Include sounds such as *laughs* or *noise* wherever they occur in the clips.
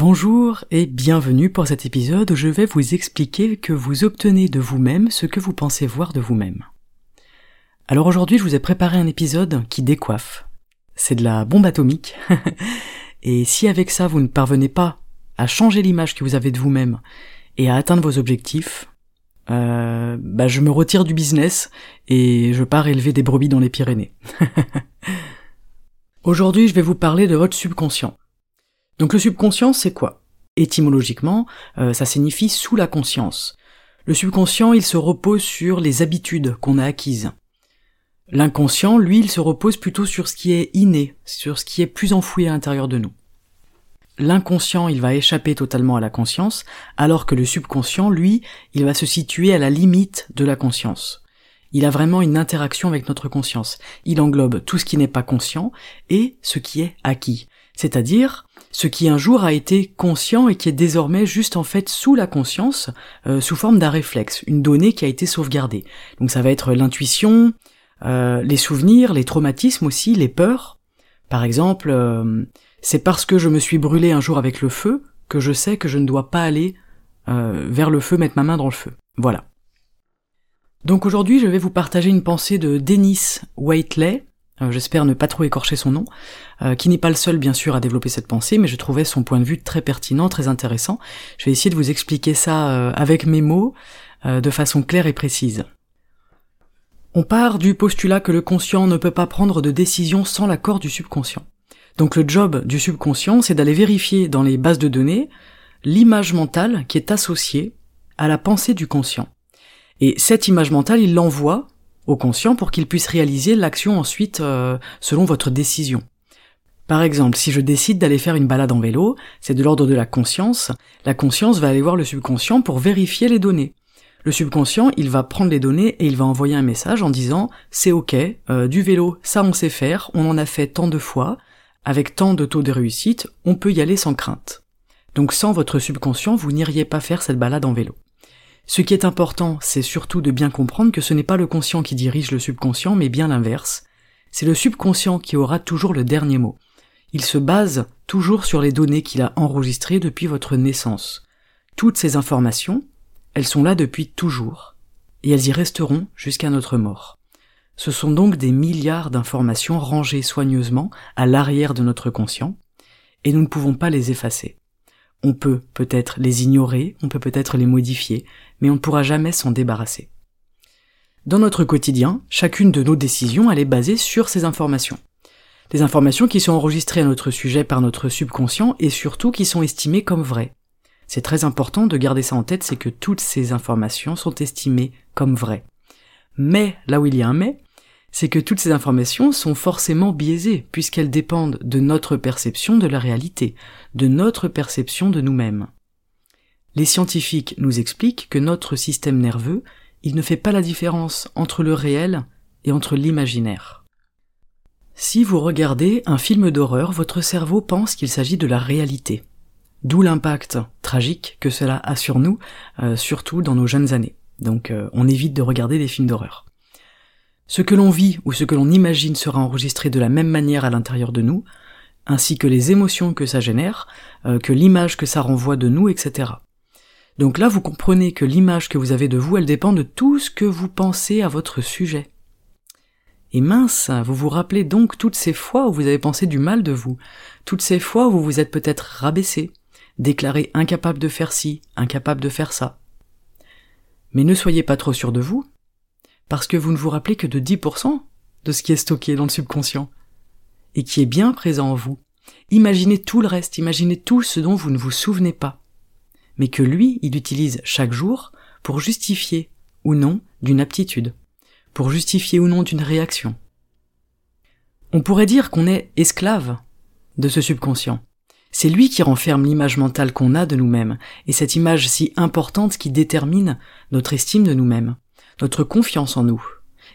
Bonjour et bienvenue pour cet épisode où je vais vous expliquer que vous obtenez de vous-même ce que vous pensez voir de vous-même. Alors aujourd'hui je vous ai préparé un épisode qui décoiffe. C'est de la bombe atomique. *laughs* et si avec ça vous ne parvenez pas à changer l'image que vous avez de vous-même et à atteindre vos objectifs, euh, bah je me retire du business et je pars élever des brebis dans les Pyrénées. *laughs* Aujourd'hui je vais vous parler de votre subconscient. Donc le subconscient, c'est quoi? Étymologiquement, euh, ça signifie sous la conscience. Le subconscient, il se repose sur les habitudes qu'on a acquises. L'inconscient, lui, il se repose plutôt sur ce qui est inné, sur ce qui est plus enfoui à l'intérieur de nous. L'inconscient, il va échapper totalement à la conscience, alors que le subconscient, lui, il va se situer à la limite de la conscience. Il a vraiment une interaction avec notre conscience. Il englobe tout ce qui n'est pas conscient et ce qui est acquis. C'est-à-dire ce qui un jour a été conscient et qui est désormais juste en fait sous la conscience, euh, sous forme d'un réflexe, une donnée qui a été sauvegardée. Donc ça va être l'intuition, euh, les souvenirs, les traumatismes aussi, les peurs. Par exemple, euh, c'est parce que je me suis brûlé un jour avec le feu que je sais que je ne dois pas aller vers le feu, mettre ma main dans le feu. Voilà. Donc aujourd'hui, je vais vous partager une pensée de Dennis Whiteley, euh, j'espère ne pas trop écorcher son nom, euh, qui n'est pas le seul bien sûr à développer cette pensée, mais je trouvais son point de vue très pertinent, très intéressant. Je vais essayer de vous expliquer ça euh, avec mes mots, de façon claire et précise. On part du postulat que le conscient ne peut pas prendre de décision sans l'accord du subconscient. Donc le job du subconscient, c'est d'aller vérifier dans les bases de données l'image mentale qui est associée à la pensée du conscient. Et cette image mentale, il l'envoie conscient pour qu'il puisse réaliser l'action ensuite euh, selon votre décision. Par exemple, si je décide d'aller faire une balade en vélo, c'est de l'ordre de la conscience, la conscience va aller voir le subconscient pour vérifier les données. Le subconscient, il va prendre les données et il va envoyer un message en disant c'est ok, euh, du vélo, ça on sait faire, on en a fait tant de fois, avec tant de taux de réussite, on peut y aller sans crainte. Donc sans votre subconscient, vous n'iriez pas faire cette balade en vélo. Ce qui est important, c'est surtout de bien comprendre que ce n'est pas le conscient qui dirige le subconscient, mais bien l'inverse. C'est le subconscient qui aura toujours le dernier mot. Il se base toujours sur les données qu'il a enregistrées depuis votre naissance. Toutes ces informations, elles sont là depuis toujours, et elles y resteront jusqu'à notre mort. Ce sont donc des milliards d'informations rangées soigneusement à l'arrière de notre conscient, et nous ne pouvons pas les effacer. On peut peut-être les ignorer, on peut peut-être les modifier, mais on ne pourra jamais s'en débarrasser. Dans notre quotidien, chacune de nos décisions, elle est basée sur ces informations. Des informations qui sont enregistrées à notre sujet par notre subconscient et surtout qui sont estimées comme vraies. C'est très important de garder ça en tête, c'est que toutes ces informations sont estimées comme vraies. Mais, là où il y a un mais, c'est que toutes ces informations sont forcément biaisées, puisqu'elles dépendent de notre perception de la réalité, de notre perception de nous-mêmes. Les scientifiques nous expliquent que notre système nerveux, il ne fait pas la différence entre le réel et entre l'imaginaire. Si vous regardez un film d'horreur, votre cerveau pense qu'il s'agit de la réalité. D'où l'impact tragique que cela a sur nous, euh, surtout dans nos jeunes années. Donc euh, on évite de regarder des films d'horreur. Ce que l'on vit ou ce que l'on imagine sera enregistré de la même manière à l'intérieur de nous, ainsi que les émotions que ça génère, euh, que l'image que ça renvoie de nous, etc. Donc là, vous comprenez que l'image que vous avez de vous, elle dépend de tout ce que vous pensez à votre sujet. Et mince, vous vous rappelez donc toutes ces fois où vous avez pensé du mal de vous, toutes ces fois où vous vous êtes peut-être rabaissé, déclaré incapable de faire ci, incapable de faire ça. Mais ne soyez pas trop sûr de vous, parce que vous ne vous rappelez que de 10% de ce qui est stocké dans le subconscient, et qui est bien présent en vous. Imaginez tout le reste, imaginez tout ce dont vous ne vous souvenez pas, mais que lui, il utilise chaque jour pour justifier ou non d'une aptitude. pour justifier ou non d'une réaction. On pourrait dire qu'on est esclave de ce subconscient. C'est lui qui renferme l'image mentale qu'on a de nous-mêmes, et cette image si importante qui détermine notre estime de nous-mêmes, notre confiance en nous,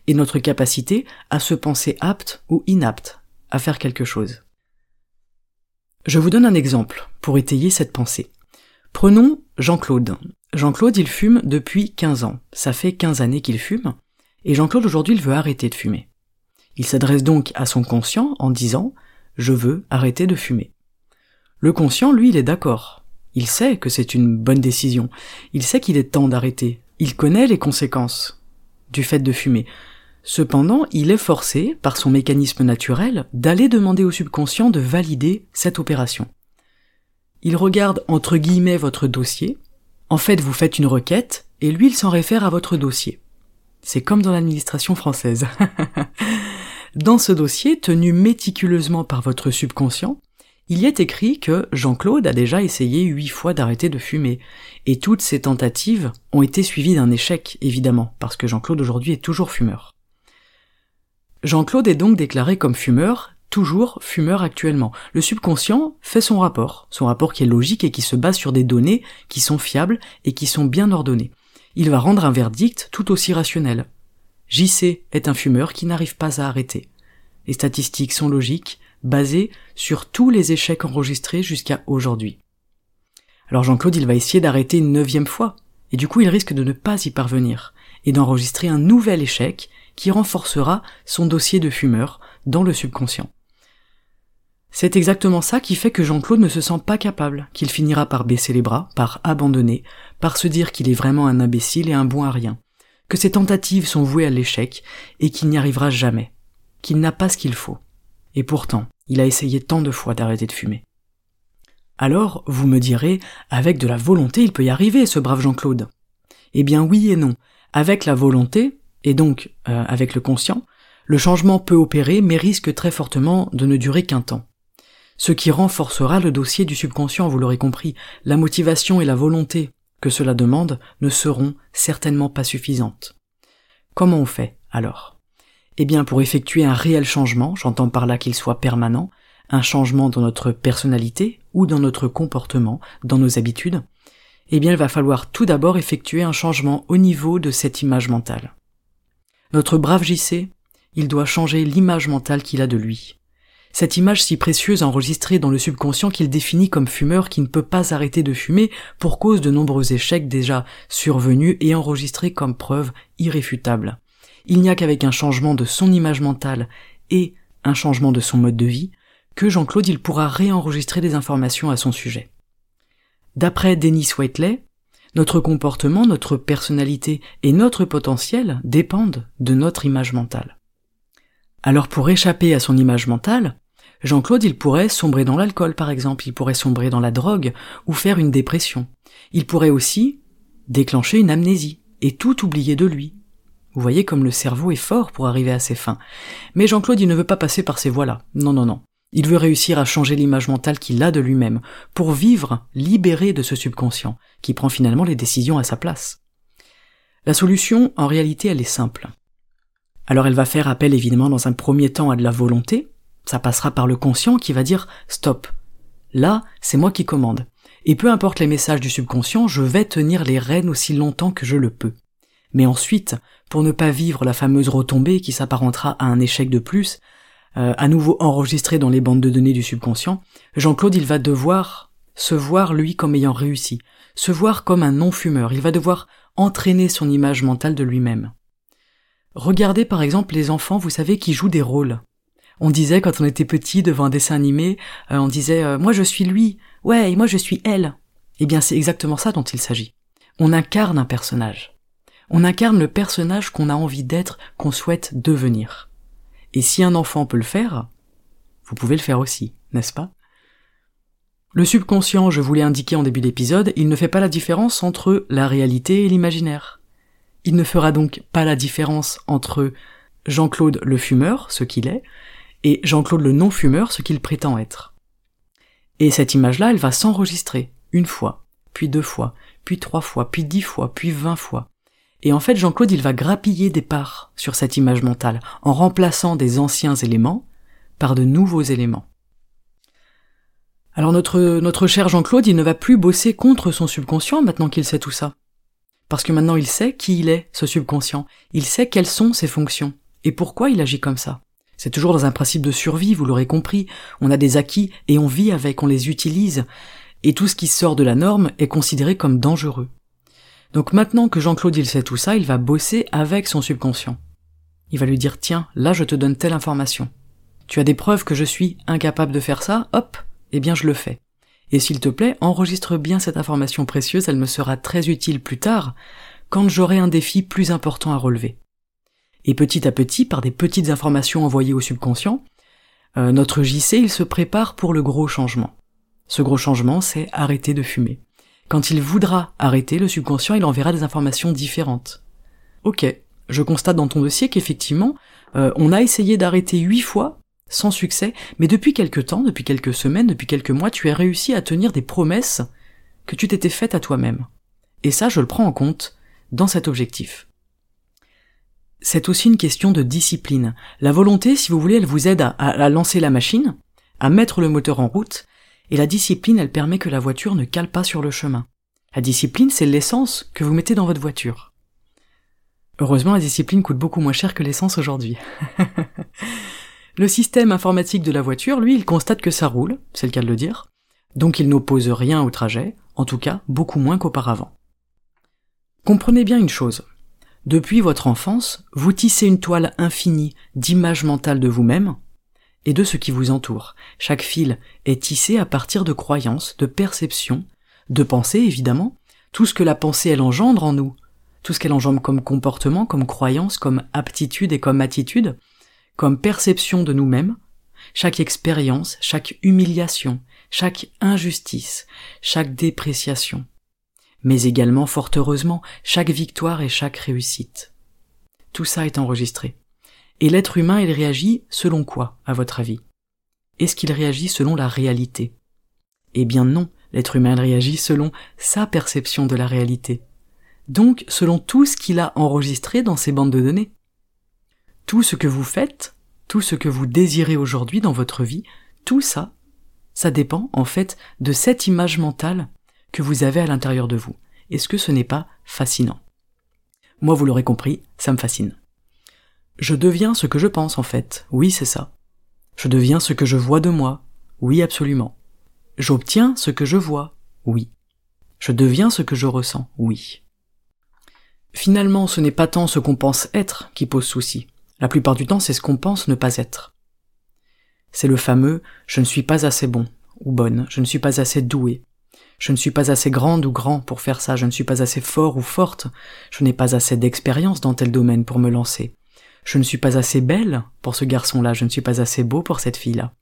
et notre capacité à se penser apte ou inapte à faire quelque chose. Je vous donne un exemple pour étayer cette pensée. Prenons Jean-Claude. Jean-Claude, il fume depuis 15 ans. Ça fait 15 années qu'il fume. Et Jean-Claude, aujourd'hui, il veut arrêter de fumer. Il s'adresse donc à son conscient en disant Je veux arrêter de fumer. Le conscient, lui, il est d'accord. Il sait que c'est une bonne décision. Il sait qu'il est temps d'arrêter. Il connaît les conséquences du fait de fumer. Cependant, il est forcé, par son mécanisme naturel, d'aller demander au subconscient de valider cette opération. Il regarde entre guillemets votre dossier, en fait vous faites une requête, et lui il s'en réfère à votre dossier. C'est comme dans l'administration française. *laughs* dans ce dossier, tenu méticuleusement par votre subconscient, il y est écrit que Jean-Claude a déjà essayé huit fois d'arrêter de fumer, et toutes ces tentatives ont été suivies d'un échec, évidemment, parce que Jean-Claude aujourd'hui est toujours fumeur. Jean-Claude est donc déclaré comme fumeur, toujours fumeur actuellement. Le subconscient fait son rapport, son rapport qui est logique et qui se base sur des données qui sont fiables et qui sont bien ordonnées. Il va rendre un verdict tout aussi rationnel. JC est un fumeur qui n'arrive pas à arrêter. Les statistiques sont logiques, basées sur tous les échecs enregistrés jusqu'à aujourd'hui. Alors Jean-Claude, il va essayer d'arrêter une neuvième fois, et du coup il risque de ne pas y parvenir, et d'enregistrer un nouvel échec qui renforcera son dossier de fumeur dans le subconscient. C'est exactement ça qui fait que Jean-Claude ne se sent pas capable, qu'il finira par baisser les bras, par abandonner, par se dire qu'il est vraiment un imbécile et un bon à rien, que ses tentatives sont vouées à l'échec et qu'il n'y arrivera jamais, qu'il n'a pas ce qu'il faut. Et pourtant, il a essayé tant de fois d'arrêter de fumer. Alors, vous me direz, avec de la volonté, il peut y arriver, ce brave Jean-Claude. Eh bien oui et non. Avec la volonté, et donc euh, avec le conscient, le changement peut opérer mais risque très fortement de ne durer qu'un temps. Ce qui renforcera le dossier du subconscient, vous l'aurez compris, la motivation et la volonté que cela demande ne seront certainement pas suffisantes. Comment on fait alors? Eh bien pour effectuer un réel changement, j'entends par là qu'il soit permanent, un changement dans notre personnalité ou dans notre comportement, dans nos habitudes, eh bien il va falloir tout d'abord effectuer un changement au niveau de cette image mentale. Notre brave JC, il doit changer l'image mentale qu'il a de lui. Cette image si précieuse enregistrée dans le subconscient qu'il définit comme fumeur qui ne peut pas arrêter de fumer pour cause de nombreux échecs déjà survenus et enregistrés comme preuve irréfutable. Il n'y a qu'avec un changement de son image mentale et un changement de son mode de vie que Jean-Claude il pourra réenregistrer des informations à son sujet. D'après Denis Whiteley, notre comportement, notre personnalité et notre potentiel dépendent de notre image mentale. Alors pour échapper à son image mentale, Jean-Claude il pourrait sombrer dans l'alcool par exemple, il pourrait sombrer dans la drogue ou faire une dépression. Il pourrait aussi déclencher une amnésie et tout oublier de lui. Vous voyez comme le cerveau est fort pour arriver à ses fins. Mais Jean-Claude il ne veut pas passer par ces voies-là. Non, non, non. Il veut réussir à changer l'image mentale qu'il a de lui-même, pour vivre libéré de ce subconscient, qui prend finalement les décisions à sa place. La solution, en réalité, elle est simple. Alors elle va faire appel évidemment dans un premier temps à de la volonté, ça passera par le conscient qui va dire stop. Là, c'est moi qui commande. Et peu importe les messages du subconscient, je vais tenir les rênes aussi longtemps que je le peux. Mais ensuite, pour ne pas vivre la fameuse retombée qui s'apparentera à un échec de plus, euh, à nouveau enregistré dans les bandes de données du subconscient, Jean-Claude il va devoir se voir lui comme ayant réussi, se voir comme un non-fumeur, il va devoir entraîner son image mentale de lui-même. Regardez par exemple les enfants, vous savez, qui jouent des rôles. On disait quand on était petit devant un dessin animé, euh, on disait euh, moi je suis lui, ouais, et moi je suis elle. Eh bien c'est exactement ça dont il s'agit. On incarne un personnage. On incarne le personnage qu'on a envie d'être, qu'on souhaite devenir. Et si un enfant peut le faire, vous pouvez le faire aussi, n'est-ce pas? Le subconscient, je vous l'ai indiqué en début d'épisode, il ne fait pas la différence entre la réalité et l'imaginaire. Il ne fera donc pas la différence entre Jean-Claude le fumeur, ce qu'il est, et Jean-Claude le non-fumeur, ce qu'il prétend être. Et cette image-là, elle va s'enregistrer une fois, puis deux fois, puis trois fois, puis dix fois, puis vingt fois. Et en fait, Jean-Claude, il va grappiller des parts sur cette image mentale, en remplaçant des anciens éléments par de nouveaux éléments. Alors notre, notre cher Jean-Claude, il ne va plus bosser contre son subconscient maintenant qu'il sait tout ça. Parce que maintenant il sait qui il est, ce subconscient. Il sait quelles sont ses fonctions. Et pourquoi il agit comme ça. C'est toujours dans un principe de survie, vous l'aurez compris. On a des acquis et on vit avec, on les utilise. Et tout ce qui sort de la norme est considéré comme dangereux. Donc maintenant que Jean-Claude il sait tout ça, il va bosser avec son subconscient. Il va lui dire tiens, là je te donne telle information. Tu as des preuves que je suis incapable de faire ça, hop, eh bien je le fais. Et s'il te plaît, enregistre bien cette information précieuse, elle me sera très utile plus tard, quand j'aurai un défi plus important à relever. Et petit à petit, par des petites informations envoyées au subconscient, euh, notre JC, il se prépare pour le gros changement. Ce gros changement, c'est arrêter de fumer. Quand il voudra arrêter, le subconscient, il enverra des informations différentes. Ok, je constate dans ton dossier qu'effectivement, euh, on a essayé d'arrêter huit fois sans succès, mais depuis quelque temps, depuis quelques semaines, depuis quelques mois, tu as réussi à tenir des promesses que tu t'étais faites à toi-même. Et ça, je le prends en compte dans cet objectif. C'est aussi une question de discipline. La volonté, si vous voulez, elle vous aide à, à, lancer la machine, à mettre le moteur en route, et la discipline, elle permet que la voiture ne cale pas sur le chemin. La discipline, c'est l'essence que vous mettez dans votre voiture. Heureusement, la discipline coûte beaucoup moins cher que l'essence aujourd'hui. *laughs* Le système informatique de la voiture, lui, il constate que ça roule, c'est le cas de le dire, donc il n'oppose rien au trajet, en tout cas beaucoup moins qu'auparavant. Comprenez bien une chose. Depuis votre enfance, vous tissez une toile infinie d'images mentales de vous-même et de ce qui vous entoure. Chaque fil est tissé à partir de croyances, de perceptions, de pensées évidemment, tout ce que la pensée elle engendre en nous, tout ce qu'elle engendre comme comportement, comme croyance, comme aptitude et comme attitude, comme perception de nous-mêmes, chaque expérience, chaque humiliation, chaque injustice, chaque dépréciation, mais également fort heureusement chaque victoire et chaque réussite. Tout ça est enregistré. Et l'être humain, il réagit selon quoi, à votre avis? Est-ce qu'il réagit selon la réalité? Eh bien non, l'être humain réagit selon sa perception de la réalité. Donc selon tout ce qu'il a enregistré dans ses bandes de données. Tout ce que vous faites, tout ce que vous désirez aujourd'hui dans votre vie, tout ça, ça dépend en fait de cette image mentale que vous avez à l'intérieur de vous. Est-ce que ce n'est pas fascinant? Moi, vous l'aurez compris, ça me fascine. Je deviens ce que je pense en fait, oui c'est ça. Je deviens ce que je vois de moi, oui absolument. J'obtiens ce que je vois, oui. Je deviens ce que je ressens, oui. Finalement, ce n'est pas tant ce qu'on pense être qui pose souci, la plupart du temps, c'est ce qu'on pense ne pas être. C'est le fameux je ne suis pas assez bon ou bonne, je ne suis pas assez doué, je ne suis pas assez grande ou grand pour faire ça, je ne suis pas assez fort ou forte, je n'ai pas assez d'expérience dans tel domaine pour me lancer, je ne suis pas assez belle pour ce garçon-là, je ne suis pas assez beau pour cette fille-là.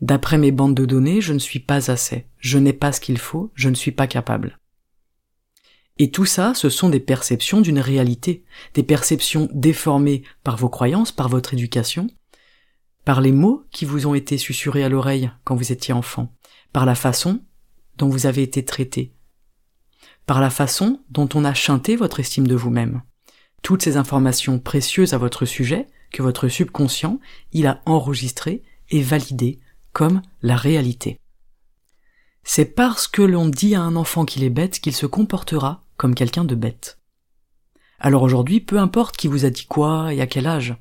D'après mes bandes de données, je ne suis pas assez, je n'ai pas ce qu'il faut, je ne suis pas capable. Et tout ça, ce sont des perceptions d'une réalité, des perceptions déformées par vos croyances, par votre éducation, par les mots qui vous ont été susurrés à l'oreille quand vous étiez enfant, par la façon dont vous avez été traité, par la façon dont on a chanté votre estime de vous-même. Toutes ces informations précieuses à votre sujet que votre subconscient, il a enregistrées et validées comme la réalité. C'est parce que l'on dit à un enfant qu'il est bête qu'il se comportera comme quelqu'un de bête. Alors aujourd'hui, peu importe qui vous a dit quoi et à quel âge.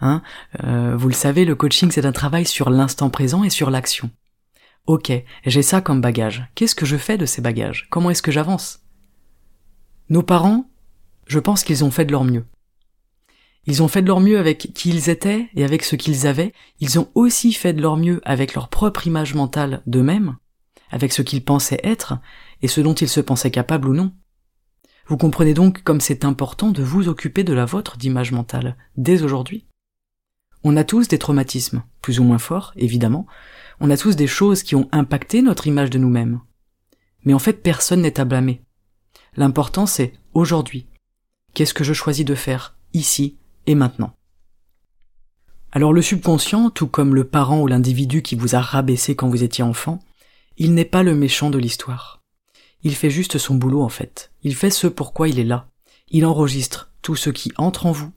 Hein, euh, vous le savez, le coaching c'est un travail sur l'instant présent et sur l'action. Ok, j'ai ça comme bagage. Qu'est-ce que je fais de ces bagages? Comment est-ce que j'avance? Nos parents, je pense qu'ils ont fait de leur mieux. Ils ont fait de leur mieux avec qui ils étaient et avec ce qu'ils avaient. Ils ont aussi fait de leur mieux avec leur propre image mentale d'eux-mêmes, avec ce qu'ils pensaient être et ce dont ils se pensaient capables ou non. Vous comprenez donc comme c'est important de vous occuper de la vôtre d'image mentale, dès aujourd'hui. On a tous des traumatismes, plus ou moins forts, évidemment, on a tous des choses qui ont impacté notre image de nous-mêmes. Mais en fait, personne n'est à blâmer. L'important c'est aujourd'hui. Qu'est-ce que je choisis de faire, ici et maintenant? Alors le subconscient, tout comme le parent ou l'individu qui vous a rabaissé quand vous étiez enfant, il n'est pas le méchant de l'histoire. Il fait juste son boulot en fait. Il fait ce pourquoi il est là. Il enregistre tout ce qui entre en vous,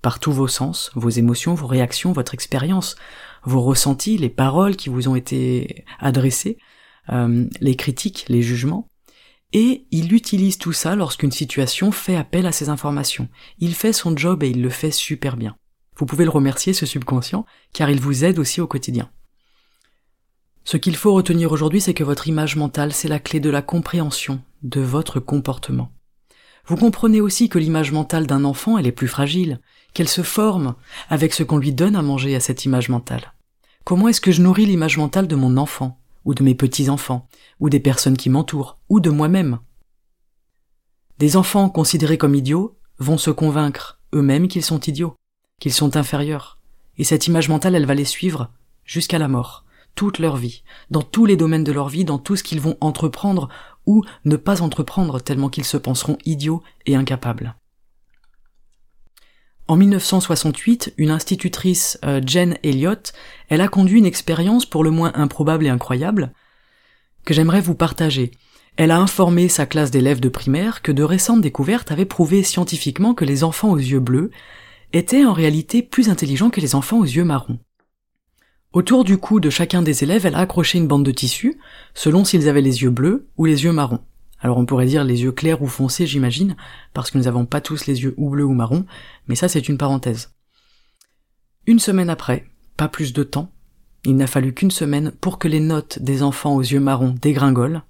par tous vos sens, vos émotions, vos réactions, votre expérience, vos ressentis, les paroles qui vous ont été adressées, euh, les critiques, les jugements, et il utilise tout ça lorsqu'une situation fait appel à ces informations. Il fait son job et il le fait super bien. Vous pouvez le remercier, ce subconscient, car il vous aide aussi au quotidien. Ce qu'il faut retenir aujourd'hui, c'est que votre image mentale, c'est la clé de la compréhension de votre comportement. Vous comprenez aussi que l'image mentale d'un enfant, elle est plus fragile, qu'elle se forme avec ce qu'on lui donne à manger à cette image mentale. Comment est-ce que je nourris l'image mentale de mon enfant, ou de mes petits-enfants, ou des personnes qui m'entourent, ou de moi-même Des enfants considérés comme idiots vont se convaincre eux-mêmes qu'ils sont idiots, qu'ils sont inférieurs, et cette image mentale, elle va les suivre jusqu'à la mort, toute leur vie, dans tous les domaines de leur vie, dans tout ce qu'ils vont entreprendre ou ne pas entreprendre tellement qu'ils se penseront idiots et incapables. En 1968, une institutrice, euh, Jen Elliott, elle a conduit une expérience pour le moins improbable et incroyable que j'aimerais vous partager. Elle a informé sa classe d'élèves de primaire que de récentes découvertes avaient prouvé scientifiquement que les enfants aux yeux bleus étaient en réalité plus intelligents que les enfants aux yeux marrons. Autour du cou de chacun des élèves, elle a accroché une bande de tissu, selon s'ils avaient les yeux bleus ou les yeux marrons. Alors on pourrait dire les yeux clairs ou foncés, j'imagine, parce que nous n'avons pas tous les yeux ou bleus ou marrons, mais ça c'est une parenthèse. Une semaine après, pas plus de temps, il n'a fallu qu'une semaine pour que les notes des enfants aux yeux marrons dégringolent,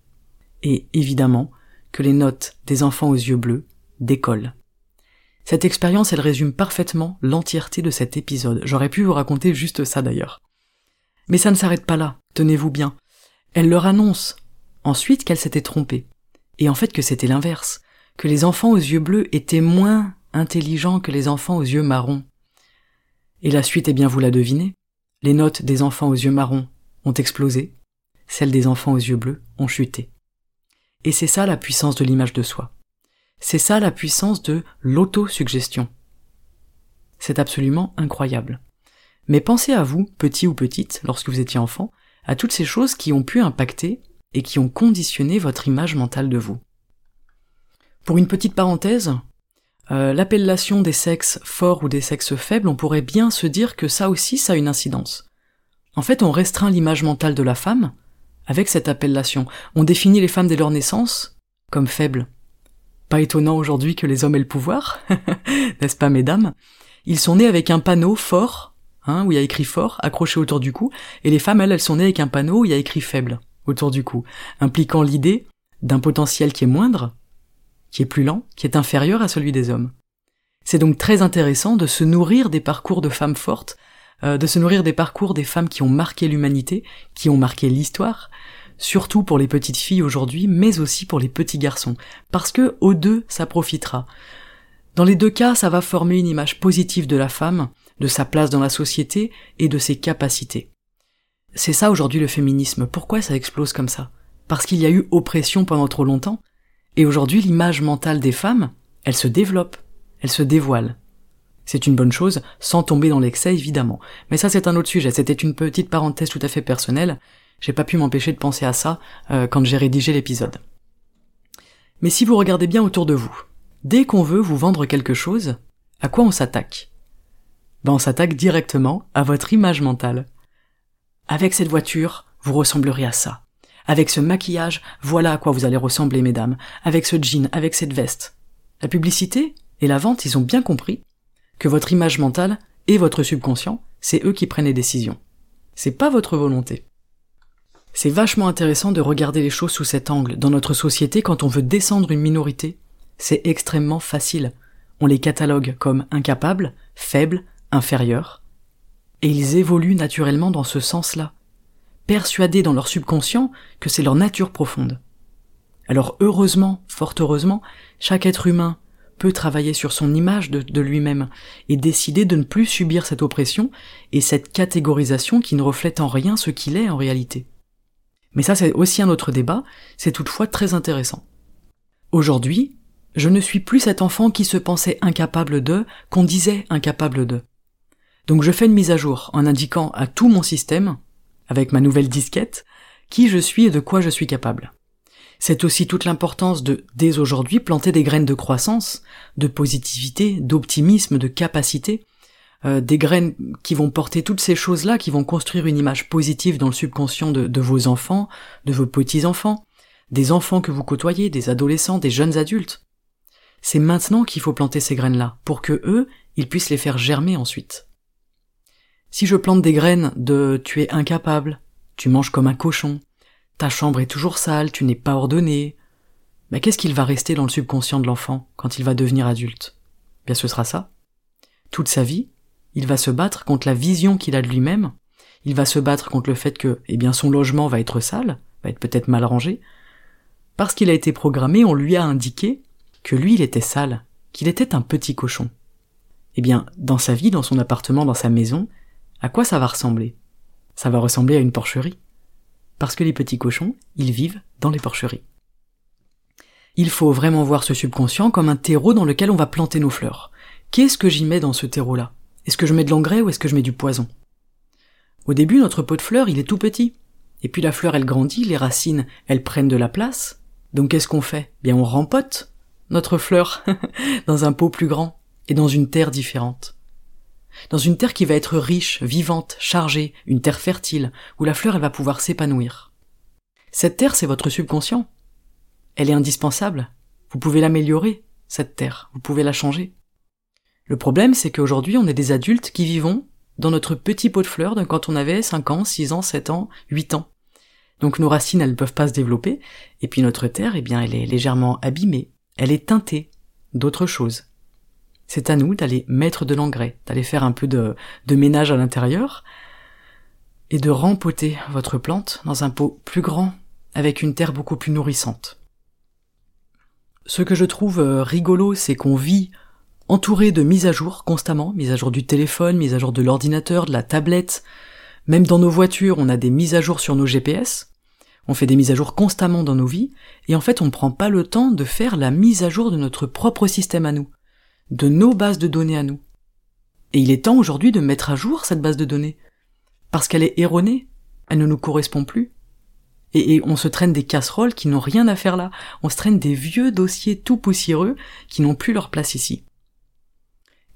et évidemment que les notes des enfants aux yeux bleus décollent. Cette expérience, elle résume parfaitement l'entièreté de cet épisode. J'aurais pu vous raconter juste ça d'ailleurs. Mais ça ne s'arrête pas là, tenez-vous bien. Elle leur annonce ensuite qu'elle s'était trompée. Et en fait que c'était l'inverse, que les enfants aux yeux bleus étaient moins intelligents que les enfants aux yeux marrons. Et la suite, eh bien vous la devinez. Les notes des enfants aux yeux marrons ont explosé, celles des enfants aux yeux bleus ont chuté. Et c'est ça la puissance de l'image de soi. C'est ça la puissance de l'autosuggestion. C'est absolument incroyable. Mais pensez à vous, petit ou petite, lorsque vous étiez enfant, à toutes ces choses qui ont pu impacter et qui ont conditionné votre image mentale de vous. Pour une petite parenthèse, euh, l'appellation des sexes forts ou des sexes faibles, on pourrait bien se dire que ça aussi, ça a une incidence. En fait, on restreint l'image mentale de la femme avec cette appellation. On définit les femmes dès leur naissance comme faibles. Pas étonnant aujourd'hui que les hommes aient le pouvoir, *laughs* n'est-ce pas, mesdames? Ils sont nés avec un panneau fort hein, où il y a écrit fort, accroché autour du cou, et les femmes, elles, elles sont nées avec un panneau où il y a écrit faible autour du cou, impliquant l'idée d'un potentiel qui est moindre, qui est plus lent, qui est inférieur à celui des hommes. C'est donc très intéressant de se nourrir des parcours de femmes fortes, euh, de se nourrir des parcours des femmes qui ont marqué l'humanité, qui ont marqué l'histoire, surtout pour les petites filles aujourd'hui, mais aussi pour les petits garçons, parce que aux deux, ça profitera. Dans les deux cas, ça va former une image positive de la femme, de sa place dans la société et de ses capacités. C'est ça aujourd'hui le féminisme. Pourquoi ça explose comme ça? Parce qu'il y a eu oppression pendant trop longtemps. Et aujourd'hui, l'image mentale des femmes, elle se développe, elle se dévoile. C'est une bonne chose, sans tomber dans l'excès évidemment. Mais ça c'est un autre sujet, c'était une petite parenthèse tout à fait personnelle. J'ai pas pu m'empêcher de penser à ça euh, quand j'ai rédigé l'épisode. Mais si vous regardez bien autour de vous, dès qu'on veut vous vendre quelque chose, à quoi on s'attaque? Ben on s'attaque directement à votre image mentale. Avec cette voiture, vous ressemblerez à ça. Avec ce maquillage, voilà à quoi vous allez ressembler, mesdames. Avec ce jean, avec cette veste. La publicité et la vente, ils ont bien compris que votre image mentale et votre subconscient, c'est eux qui prennent les décisions. C'est pas votre volonté. C'est vachement intéressant de regarder les choses sous cet angle. Dans notre société, quand on veut descendre une minorité, c'est extrêmement facile. On les catalogue comme incapables, faibles, inférieurs, et ils évoluent naturellement dans ce sens-là, persuadés dans leur subconscient que c'est leur nature profonde. Alors heureusement, fort heureusement, chaque être humain peut travailler sur son image de, lui-même et décider de ne plus subir cette oppression et cette catégorisation qui ne reflète en rien ce qu'il est en réalité. Mais ça c'est aussi un autre débat, c'est toutefois très intéressant. Aujourd'hui, je ne suis plus cet enfant qui se pensait incapable de, qu'on disait incapable de. Donc je fais une mise à jour en indiquant à tout mon système, avec ma nouvelle disquette, qui je suis et de quoi je suis capable. C'est aussi toute l'importance de, dès aujourd'hui, planter des graines de croissance, de positivité, d'optimisme, de capacité, euh, des graines qui vont porter toutes ces choses-là, qui vont construire une image positive dans le subconscient de, de vos enfants, de vos petits-enfants, des enfants que vous côtoyez, des adolescents, des jeunes adultes. C'est maintenant qu'il faut planter ces graines-là, pour que eux, ils puissent les faire germer ensuite. Si je plante des graines de tu es incapable, tu manges comme un cochon, ta chambre est toujours sale, tu n'es pas ordonné. Qu'est-ce qu'il va rester dans le subconscient de l'enfant quand il va devenir adulte? Bien ce sera ça. Toute sa vie, il va se battre contre la vision qu'il a de lui-même, il va se battre contre le fait que, eh bien, son logement va être sale, va être peut-être mal rangé, parce qu'il a été programmé, on lui a indiqué que lui il était sale, qu'il était un petit cochon. Eh bien, dans sa vie, dans son appartement, dans sa maison, à quoi ça va ressembler? Ça va ressembler à une porcherie parce que les petits cochons, ils vivent dans les porcheries. Il faut vraiment voir ce subconscient comme un terreau dans lequel on va planter nos fleurs. Qu'est-ce que j'y mets dans ce terreau-là? Est-ce que je mets de l'engrais ou est-ce que je mets du poison? Au début, notre pot de fleurs, il est tout petit. Et puis la fleur, elle grandit, les racines, elles prennent de la place. Donc qu'est-ce qu'on fait? Bien, on rempote notre fleur *laughs* dans un pot plus grand et dans une terre différente dans une terre qui va être riche, vivante, chargée, une terre fertile, où la fleur elle va pouvoir s'épanouir. Cette terre, c'est votre subconscient. Elle est indispensable. Vous pouvez l'améliorer, cette terre, vous pouvez la changer. Le problème, c'est qu'aujourd'hui, on est des adultes qui vivons dans notre petit pot de fleurs de quand on avait 5 ans, 6 ans, 7 ans, 8 ans. Donc nos racines, elles ne peuvent pas se développer, et puis notre terre, eh bien, elle est légèrement abîmée, elle est teintée d'autres choses c'est à nous d'aller mettre de l'engrais, d'aller faire un peu de, ménage à l'intérieur, et de rempoter votre plante dans un pot plus grand, avec une terre beaucoup plus nourrissante. Ce que je trouve euh, rigolo, c'est qu'on vit entouré de mises à jour constamment, mises à jour du téléphone, mises à jour de l'ordinateur, de la tablette, même dans nos voitures, on a des mises à jour sur nos GPS, on fait des mises à jour constamment dans nos vies, et en fait on ne prend pas le temps de faire la mise à jour de notre propre système à nous de nos bases de données à nous. Et il est temps aujourd'hui de mettre à jour cette base de données. Parce qu'elle est erronée, elle ne nous correspond plus. Et, on se traîne des casseroles qui n'ont rien à faire là. On se traîne des vieux dossiers tout poussiéreux qui n'ont plus leur place ici.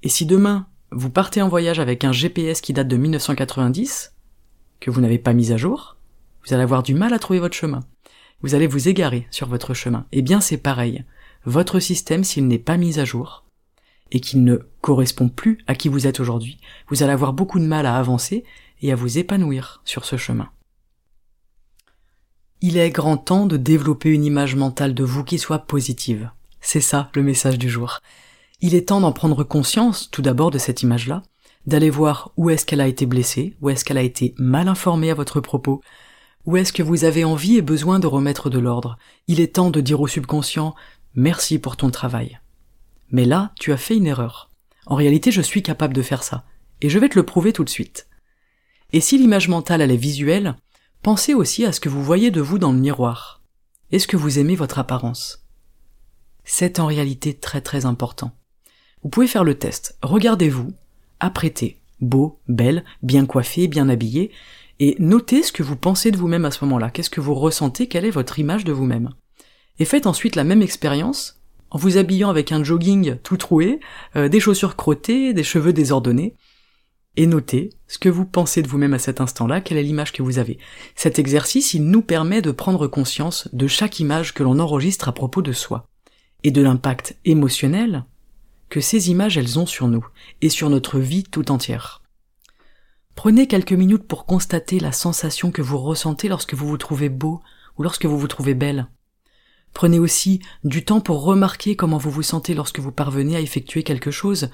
Et si demain, vous partez en voyage avec un GPS qui date de 1990, que vous n'avez pas mis à jour, vous allez avoir du mal à trouver votre chemin. Vous allez vous égarer sur votre chemin. Eh bien c'est pareil. Votre système, s'il n'est pas mis à jour, et qu'il ne correspond plus à qui vous êtes aujourd'hui, vous allez avoir beaucoup de mal à avancer et à vous épanouir sur ce chemin. Il est grand temps de développer une image mentale de vous qui soit positive. C'est ça le message du jour. Il est temps d'en prendre conscience tout d'abord de cette image-là, d'aller voir où est-ce qu'elle a été blessée, où est-ce qu'elle a été mal informée à votre propos, où est-ce que vous avez envie et besoin de remettre de l'ordre. Il est temps de dire au subconscient merci pour ton travail. Mais là, tu as fait une erreur. En réalité, je suis capable de faire ça. Et je vais te le prouver tout de suite. Et si l'image mentale elle est visuelle, pensez aussi à ce que vous voyez de vous dans le miroir. Est-ce que vous aimez votre apparence? C'est en réalité très très important. Vous pouvez faire le test. Regardez-vous, apprêtez, beau, belle, bien coiffé, bien habillé, et notez ce que vous pensez de vous-même à ce moment-là. Qu'est-ce que vous ressentez? Quelle est votre image de vous-même? Et faites ensuite la même expérience en vous habillant avec un jogging tout troué, euh, des chaussures crottées, des cheveux désordonnés, et notez ce que vous pensez de vous-même à cet instant-là, quelle est l'image que vous avez. Cet exercice, il nous permet de prendre conscience de chaque image que l'on enregistre à propos de soi, et de l'impact émotionnel que ces images elles ont sur nous, et sur notre vie tout entière. Prenez quelques minutes pour constater la sensation que vous ressentez lorsque vous vous trouvez beau ou lorsque vous vous trouvez belle. Prenez aussi du temps pour remarquer comment vous vous sentez lorsque vous parvenez à effectuer quelque chose,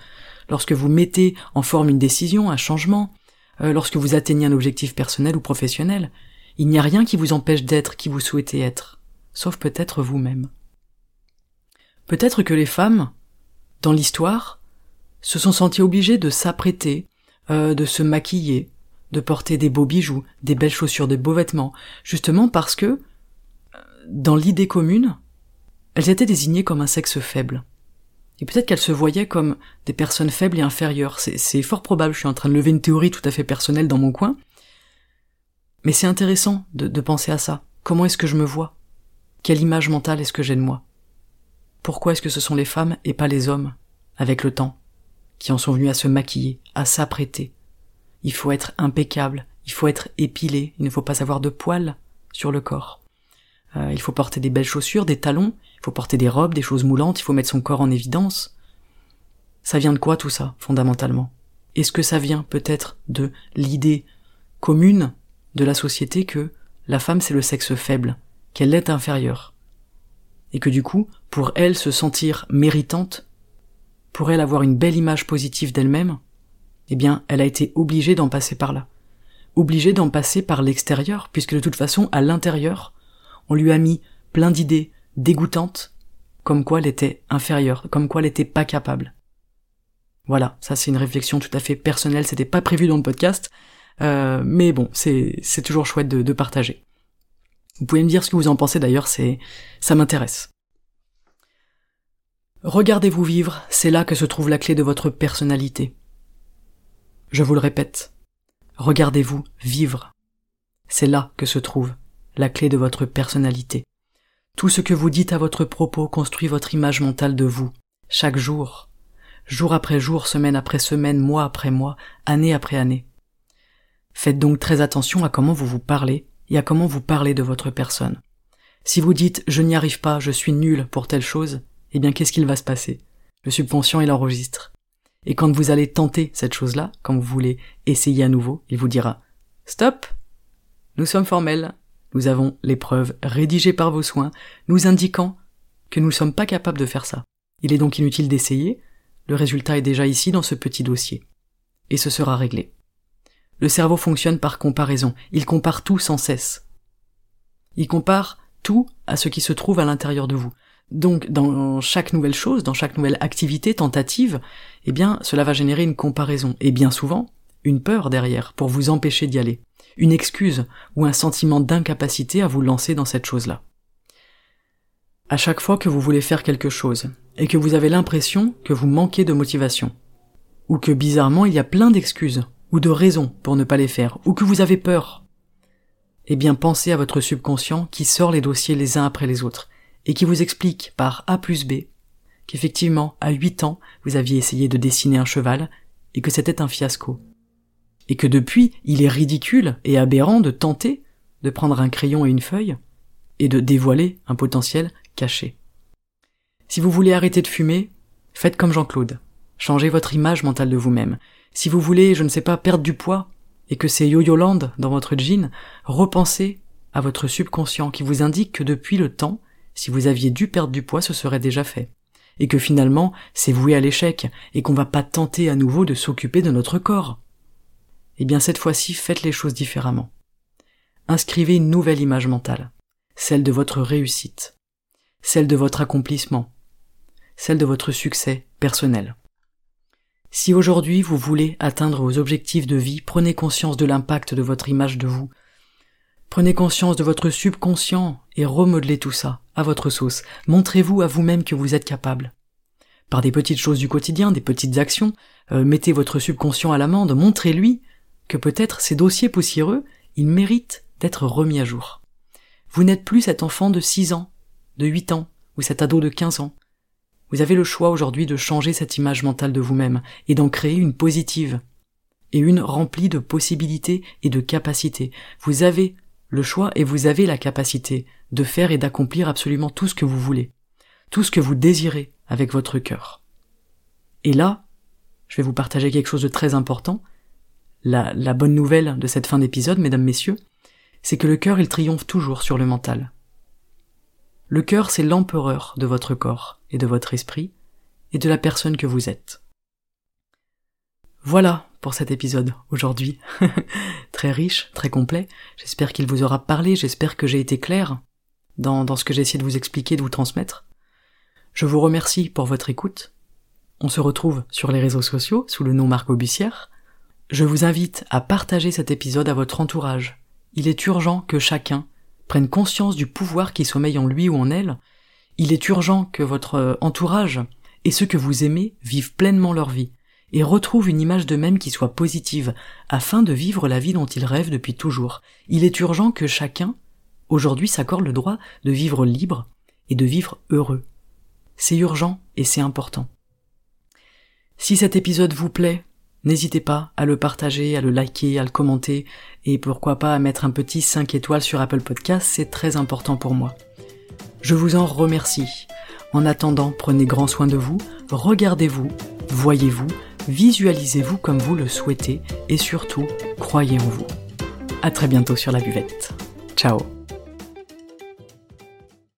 lorsque vous mettez en forme une décision, un changement, euh, lorsque vous atteignez un objectif personnel ou professionnel. Il n'y a rien qui vous empêche d'être qui vous souhaitez être, sauf peut-être vous-même. Peut-être que les femmes, dans l'histoire, se sont senties obligées de s'apprêter, euh, de se maquiller, de porter des beaux bijoux, des belles chaussures, des beaux vêtements, justement parce que dans l'idée commune, elles étaient désignées comme un sexe faible. Et peut-être qu'elles se voyaient comme des personnes faibles et inférieures. C'est fort probable, je suis en train de lever une théorie tout à fait personnelle dans mon coin. Mais c'est intéressant de, penser à ça. Comment est-ce que je me vois? Quelle image mentale est-ce que j'ai de moi? Pourquoi est-ce que ce sont les femmes et pas les hommes, avec le temps, qui en sont venus à se maquiller, à s'apprêter? Il faut être impeccable, il faut être épilé, il ne faut pas avoir de poils sur le corps. Euh, il faut porter des belles chaussures, des talons, il faut porter des robes, des choses moulantes, il faut mettre son corps en évidence. Ça vient de quoi tout ça, fondamentalement? Est-ce que ça vient peut-être de l'idée commune de la société que la femme c'est le sexe faible, qu'elle est inférieure? Et que du coup, pour elle se sentir méritante, pour elle avoir une belle image positive d'elle-même, eh bien, elle a été obligée d'en passer par là. Obligée d'en passer par l'extérieur, puisque de toute façon, à l'intérieur, on lui a mis plein d'idées dégoûtantes, comme quoi elle était inférieure, comme quoi elle n'était pas capable. Voilà, ça c'est une réflexion tout à fait personnelle, c'était pas prévu dans le podcast, euh, mais bon, c'est toujours chouette de, de partager. Vous pouvez me dire ce que vous en pensez d'ailleurs, c'est ça m'intéresse. Regardez-vous vivre, c'est là que se trouve la clé de votre personnalité. Je vous le répète, regardez-vous vivre. C'est là que se trouve la clé de votre personnalité. Tout ce que vous dites à votre propos construit votre image mentale de vous, chaque jour, jour après jour, semaine après semaine, mois après mois, année après année. Faites donc très attention à comment vous vous parlez et à comment vous parlez de votre personne. Si vous dites je n'y arrive pas, je suis nul pour telle chose, eh bien qu'est-ce qu'il va se passer? Le subconscient il enregistre. Et quand vous allez tenter cette chose-là, quand vous voulez essayer à nouveau, il vous dira Stop Nous sommes formels, nous avons les preuves rédigées par vos soins, nous indiquant que nous ne sommes pas capables de faire ça. Il est donc inutile d'essayer, le résultat est déjà ici dans ce petit dossier. Et ce sera réglé. Le cerveau fonctionne par comparaison, il compare tout sans cesse. Il compare tout à ce qui se trouve à l'intérieur de vous. Donc, dans chaque nouvelle chose, dans chaque nouvelle activité, tentative, eh bien, cela va générer une comparaison, et bien souvent, une peur derrière, pour vous empêcher d'y aller, une excuse ou un sentiment d'incapacité à vous lancer dans cette chose-là. À chaque fois que vous voulez faire quelque chose, et que vous avez l'impression que vous manquez de motivation, ou que bizarrement il y a plein d'excuses ou de raisons pour ne pas les faire, ou que vous avez peur, eh bien pensez à votre subconscient qui sort les dossiers les uns après les autres, et qui vous explique par A plus B qu'effectivement, à 8 ans, vous aviez essayé de dessiner un cheval, et que c'était un fiasco. Et que depuis, il est ridicule et aberrant de tenter de prendre un crayon et une feuille, et de dévoiler un potentiel caché. Si vous voulez arrêter de fumer, faites comme Jean-Claude. Changez votre image mentale de vous-même. Si vous voulez, je ne sais pas, perdre du poids, et que c'est yo-yo-land dans votre jean, repensez à votre subconscient qui vous indique que depuis le temps, si vous aviez dû perdre du poids, ce serait déjà fait. Et que finalement, c'est voué à l'échec, et qu'on va pas tenter à nouveau de s'occuper de notre corps. Eh bien, cette fois-ci, faites les choses différemment. Inscrivez une nouvelle image mentale. Celle de votre réussite. Celle de votre accomplissement. Celle de votre succès personnel. Si aujourd'hui vous voulez atteindre vos objectifs de vie, prenez conscience de l'impact de votre image de vous. Prenez conscience de votre subconscient et remodelez tout ça à votre sauce. Montrez-vous à vous-même que vous êtes capable. Par des petites choses du quotidien, des petites actions, euh, mettez votre subconscient à l'amende, montrez-lui que peut-être ces dossiers poussiéreux, ils méritent d'être remis à jour. Vous n'êtes plus cet enfant de 6 ans, de 8 ans, ou cet ado de 15 ans. Vous avez le choix aujourd'hui de changer cette image mentale de vous-même et d'en créer une positive et une remplie de possibilités et de capacités. Vous avez le choix et vous avez la capacité de faire et d'accomplir absolument tout ce que vous voulez, tout ce que vous désirez avec votre cœur. Et là, je vais vous partager quelque chose de très important. La, bonne nouvelle de cette fin d'épisode, mesdames, messieurs, c'est que le cœur, il triomphe toujours sur le mental. Le cœur, c'est l'empereur de votre corps et de votre esprit et de la personne que vous êtes. Voilà pour cet épisode aujourd'hui. *laughs* très riche, très complet. J'espère qu'il vous aura parlé, j'espère que j'ai été clair dans, dans ce que j'ai essayé de vous expliquer, de vous transmettre. Je vous remercie pour votre écoute. On se retrouve sur les réseaux sociaux sous le nom Marco Bussière. Je vous invite à partager cet épisode à votre entourage. Il est urgent que chacun prenne conscience du pouvoir qui sommeille en lui ou en elle, il est urgent que votre entourage et ceux que vous aimez vivent pleinement leur vie et retrouvent une image d'eux-mêmes qui soit positive afin de vivre la vie dont ils rêvent depuis toujours. Il est urgent que chacun aujourd'hui s'accordent le droit de vivre libre et de vivre heureux. C'est urgent et c'est important. Si cet épisode vous plaît, n'hésitez pas à le partager, à le liker, à le commenter et pourquoi pas à mettre un petit 5 étoiles sur Apple Podcast, c'est très important pour moi. Je vous en remercie. En attendant, prenez grand soin de vous, regardez-vous, voyez-vous, visualisez-vous comme vous le souhaitez et surtout, croyez en vous. À très bientôt sur la buvette. Ciao